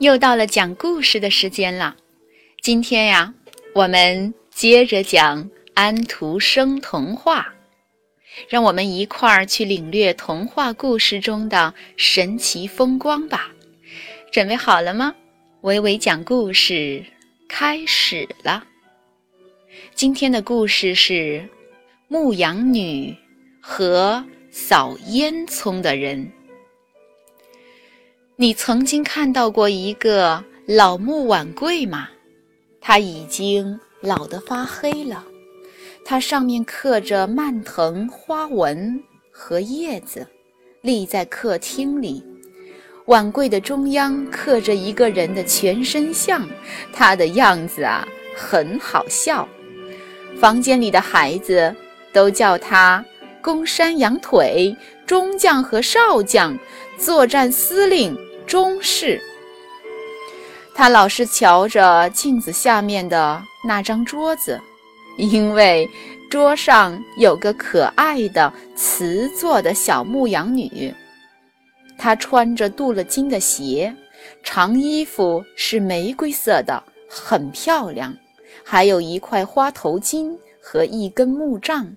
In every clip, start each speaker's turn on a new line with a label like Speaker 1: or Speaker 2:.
Speaker 1: 又到了讲故事的时间了。今天呀，我们接着讲安徒生童话，让我们一块儿去领略童话故事中的神奇风光吧。准备好了吗？微微讲故事开始了。今天的故事是《牧羊女和扫烟囱的人》。你曾经看到过一个老木碗柜吗？它已经老得发黑了，它上面刻着蔓藤花纹和叶子，立在客厅里。碗柜的中央刻着一个人的全身像，他的样子啊很好笑。房间里的孩子都叫他公山羊腿、中将和少将、作战司令。中式。他老是瞧着镜子下面的那张桌子，因为桌上有个可爱的瓷做的小牧羊女。她穿着镀了金的鞋，长衣服是玫瑰色的，很漂亮，还有一块花头巾和一根木杖。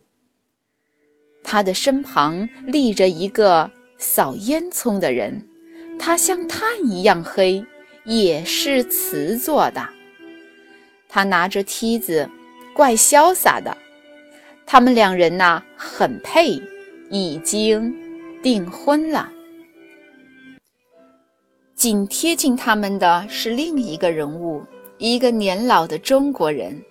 Speaker 1: 她的身旁立着一个扫烟囱的人。它像炭一样黑，也是瓷做的。他拿着梯子，怪潇洒的。他们两人呐，很配，已经订婚了。紧贴近他们的是另一个人物，一个年老的中国人。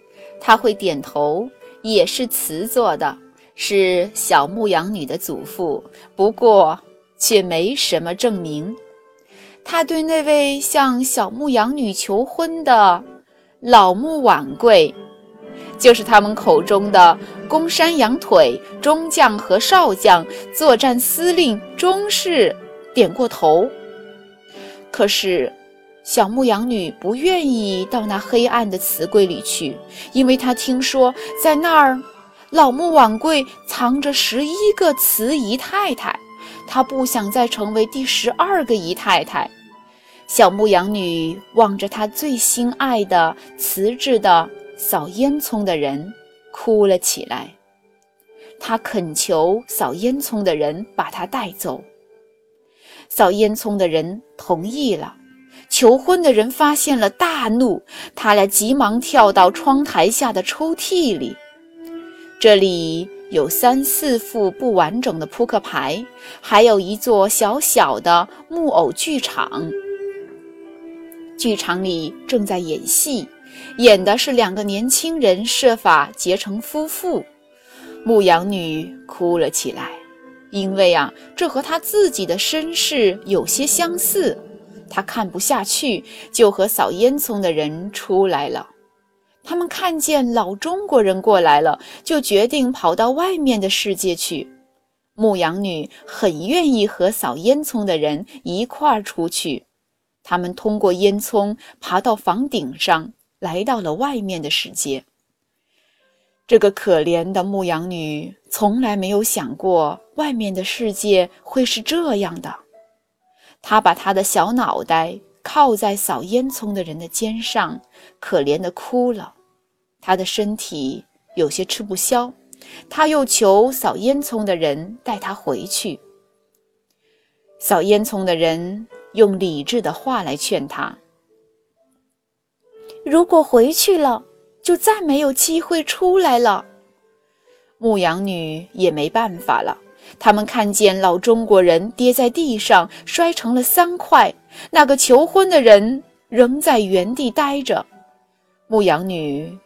Speaker 1: 他会点头，也是瓷做的，是小牧羊女的祖父，不过却没什么证明。他对那位向小牧羊女求婚的老木碗柜，就是他们口中的公山羊腿、中将和少将、作战司令、中士，点过头。可是，小牧羊女不愿意到那黑暗的瓷柜里去，因为她听说在那儿，老木碗柜藏着十一个瓷姨太太。她不想再成为第十二个姨太太。小牧羊女望着她最心爱的瓷制的扫烟囱的人，哭了起来。她恳求扫烟囱的人把她带走。扫烟囱的人同意了。求婚的人发现了，大怒。他俩急忙跳到窗台下的抽屉里，这里。有三四副不完整的扑克牌，还有一座小小的木偶剧场。剧场里正在演戏，演的是两个年轻人设法结成夫妇。牧羊女哭了起来，因为啊，这和她自己的身世有些相似。她看不下去，就和扫烟囱的人出来了。他们看见老中国人过来了，就决定跑到外面的世界去。牧羊女很愿意和扫烟囱的人一块儿出去。他们通过烟囱爬到房顶上，来到了外面的世界。这个可怜的牧羊女从来没有想过外面的世界会是这样的。她把她的小脑袋。靠在扫烟囱的人的肩上，可怜的哭了。他的身体有些吃不消，他又求扫烟囱的人带他回去。扫烟囱的人用理智的话来劝他：如果回去了，就再没有机会出来了。牧羊女也没办法了。他们看见老中国人跌在地上，摔成了三块。那个求婚的人仍在原地呆着。牧羊女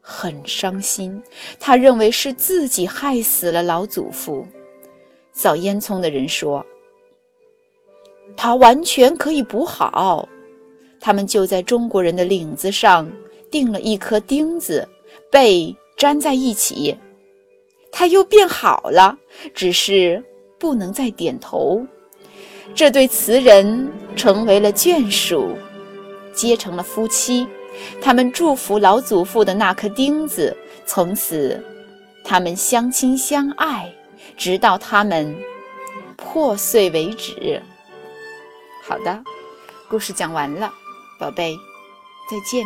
Speaker 1: 很伤心，她认为是自己害死了老祖父。扫烟囱的人说：“他完全可以补好。”他们就在中国人的领子上钉了一颗钉子，被粘在一起。他又变好了，只是不能再点头。这对词人成为了眷属，结成了夫妻。他们祝福老祖父的那颗钉子，从此他们相亲相爱，直到他们破碎为止。好的，故事讲完了。宝贝，再见。